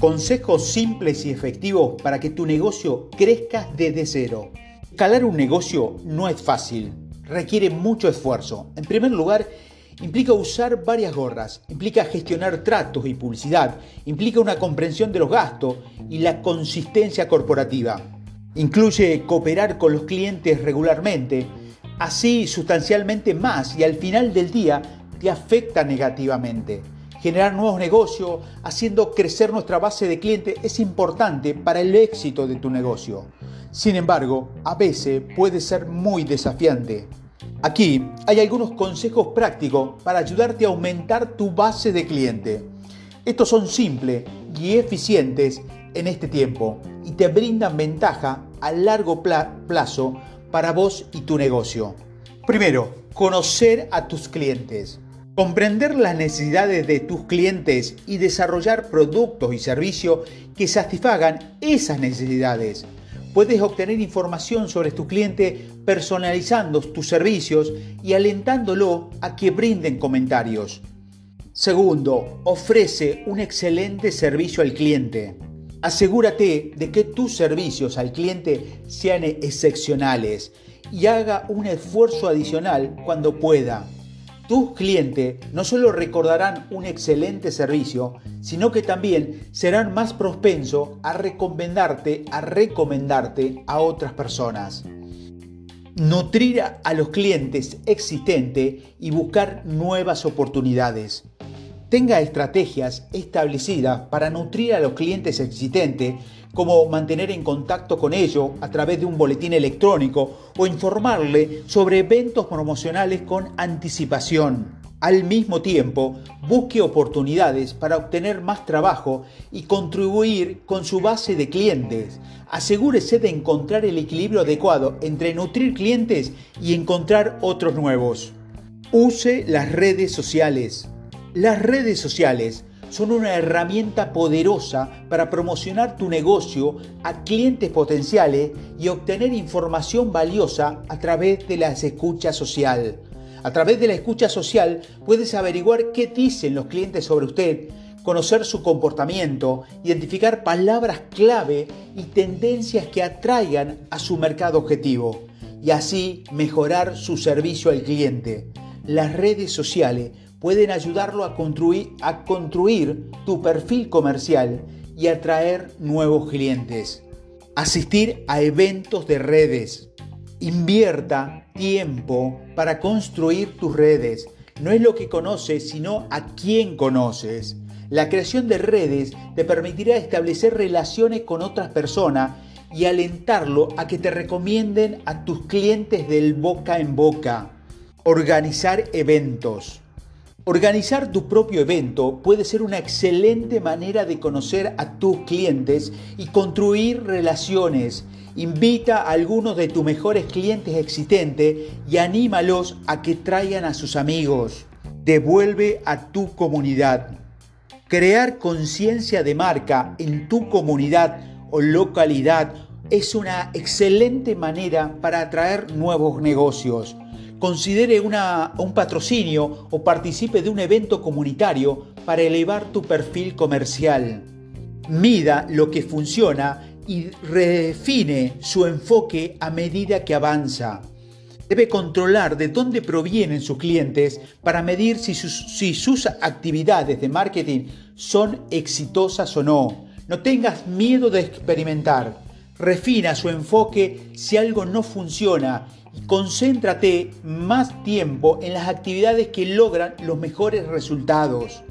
Consejos simples y efectivos para que tu negocio crezca desde cero. Escalar un negocio no es fácil, requiere mucho esfuerzo. En primer lugar, implica usar varias gorras, implica gestionar tratos y publicidad, implica una comprensión de los gastos y la consistencia corporativa. Incluye cooperar con los clientes regularmente, así sustancialmente más y al final del día te afecta negativamente. Generar nuevos negocios, haciendo crecer nuestra base de clientes es importante para el éxito de tu negocio. Sin embargo, a veces puede ser muy desafiante. Aquí hay algunos consejos prácticos para ayudarte a aumentar tu base de cliente. Estos son simples y eficientes en este tiempo y te brindan ventaja a largo plazo para vos y tu negocio. Primero, conocer a tus clientes. Comprender las necesidades de tus clientes y desarrollar productos y servicios que satisfagan esas necesidades. Puedes obtener información sobre tu cliente personalizando tus servicios y alentándolo a que brinden comentarios. Segundo, ofrece un excelente servicio al cliente. Asegúrate de que tus servicios al cliente sean excepcionales y haga un esfuerzo adicional cuando pueda. Tus clientes no solo recordarán un excelente servicio, sino que también serán más propensos a recomendarte, a recomendarte a otras personas. Nutrir a los clientes existentes y buscar nuevas oportunidades. Tenga estrategias establecidas para nutrir a los clientes existentes, como mantener en contacto con ellos a través de un boletín electrónico o informarle sobre eventos promocionales con anticipación. Al mismo tiempo, busque oportunidades para obtener más trabajo y contribuir con su base de clientes. Asegúrese de encontrar el equilibrio adecuado entre nutrir clientes y encontrar otros nuevos. Use las redes sociales. Las redes sociales son una herramienta poderosa para promocionar tu negocio a clientes potenciales y obtener información valiosa a través de la escucha social. A través de la escucha social puedes averiguar qué dicen los clientes sobre usted, conocer su comportamiento, identificar palabras clave y tendencias que atraigan a su mercado objetivo y así mejorar su servicio al cliente. Las redes sociales pueden ayudarlo a construir, tu perfil comercial y atraer nuevos clientes. Asistir a eventos de redes. Invierta tiempo para construir tus redes. No es lo que conoces, sino a quién conoces. La creación de redes te permitirá establecer relaciones con otras personas y alentarlo a que te recomienden a tus clientes del boca en boca. Organizar eventos. Organizar tu propio evento puede ser una excelente manera de conocer a tus clientes y construir relaciones. Invita a algunos de tus mejores clientes existentes y anímalos a que traigan a sus amigos. Devuelve a tu comunidad. Crear conciencia de marca en tu comunidad o localidad es una excelente manera para atraer nuevos negocios considere un patrocinio o participe de un evento comunitario para elevar tu perfil comercial. Mida lo que funciona y redefine su enfoque a medida que avanza. Debe controlar de dónde provienen sus clientes para medir si sus, actividades de marketing son exitosas o no. No tengas miedo de experimentar. Refina su enfoque si algo no funciona concéntrate más tiempo en las actividades que logran los mejores resultados.